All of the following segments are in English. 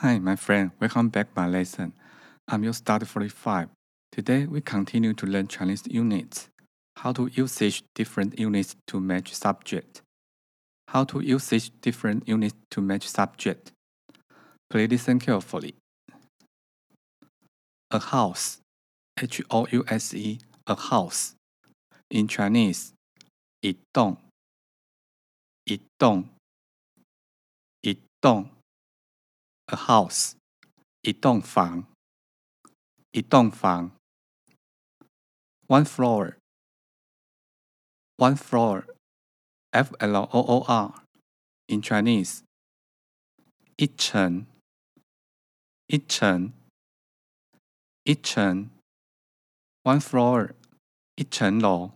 Hi, my friend. Welcome back my lesson. I'm your study 45. Today we continue to learn Chinese units. How to usage different units to match subject. How to usage different units to match subject. Please listen carefully. A house, H O U S E, a house. In Chinese, 一栋，一栋，一栋。 a house，一栋房，一栋房。one floor, one floor, F L O O R in Chinese，一层，一层，一层。one floor，一层楼，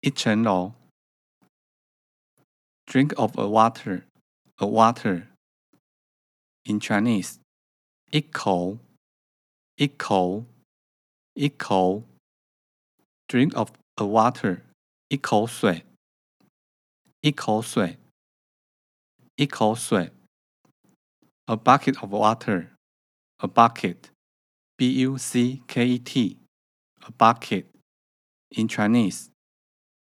一层楼。drink of a water, a water in Chinese，一口，一口，一口，drink of a water，一口水，一口水，一口水，a bucket of water，a bucket，b u c k e t，a bucket in Chinese，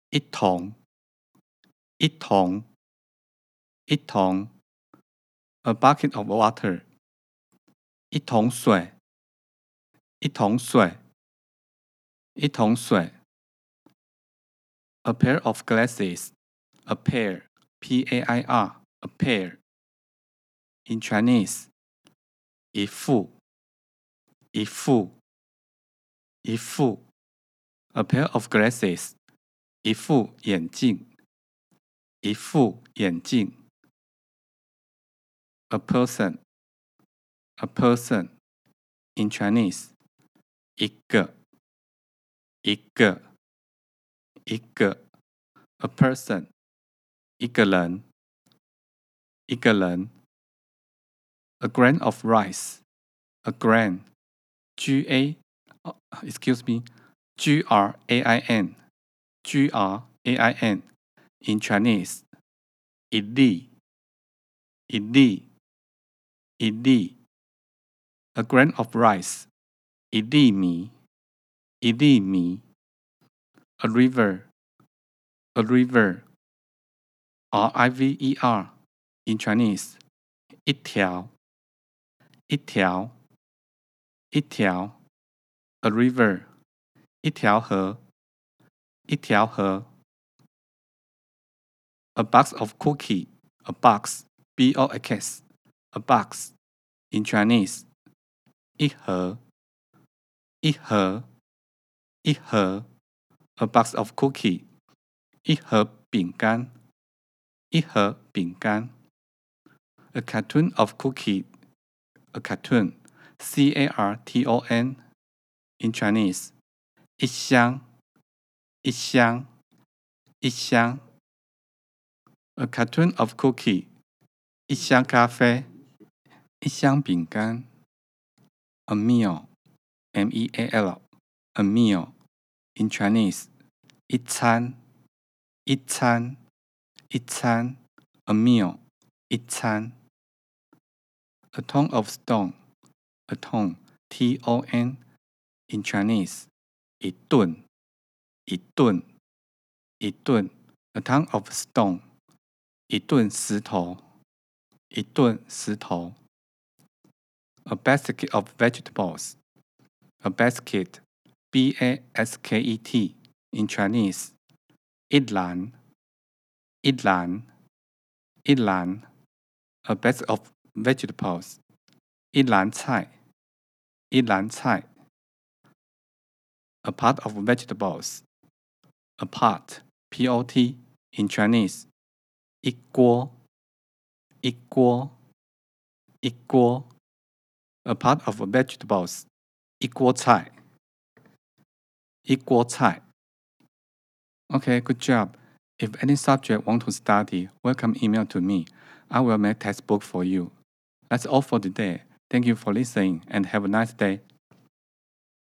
一桶，一桶，一桶。 A bucket of water，一桶水，一桶水，一桶水。A pair of glasses, a pair, P A I R, a pair. In Chinese，一副，一副，一副。A pair of glasses，一副眼镜，一副眼镜。a person, a person in Chinese，一个，一个，一个，a person，一个人，一个人，a grain of rice, a grain, G A, excuse me, G R A I N, G R A I N in Chinese，一粒，一粒。 一粒，a grain of rice，一粒米，一粒米，a river，a river，r i v e r in Chinese，一条，一条，一条，a river，一条河，一条河，a box of cookie，a box，b o x。 a box in Chinese，一盒，一盒，一盒，a box of cookie，一盒饼干，一盒饼干，a carton of cookie，a carton，C A R T O N in Chinese，一箱，一箱，一箱，a carton of cookie，一箱咖啡。 一箱饼干，a meal，m e a l，a meal in Chinese，一餐，一餐，一餐，a meal，一餐。a ton of stone，a ton，t o n in Chinese，一顿，一顿，一顿，a ton of stone，一顿石头，一顿石头。a basket of vegetables. A basket, B A S K E T in Chinese. 一篮，一篮，一篮。A basket of vegetables. 一篮菜，一篮菜。A pot of vegetables. A pot, P O T in Chinese. 一锅，一锅，一锅。 a part of vegetables, 一锅菜，一锅菜。Okay, good job. If any subject want to study, welcome email to me. I will make textbook for you. That's all for today. Thank you for listening and have a nice day.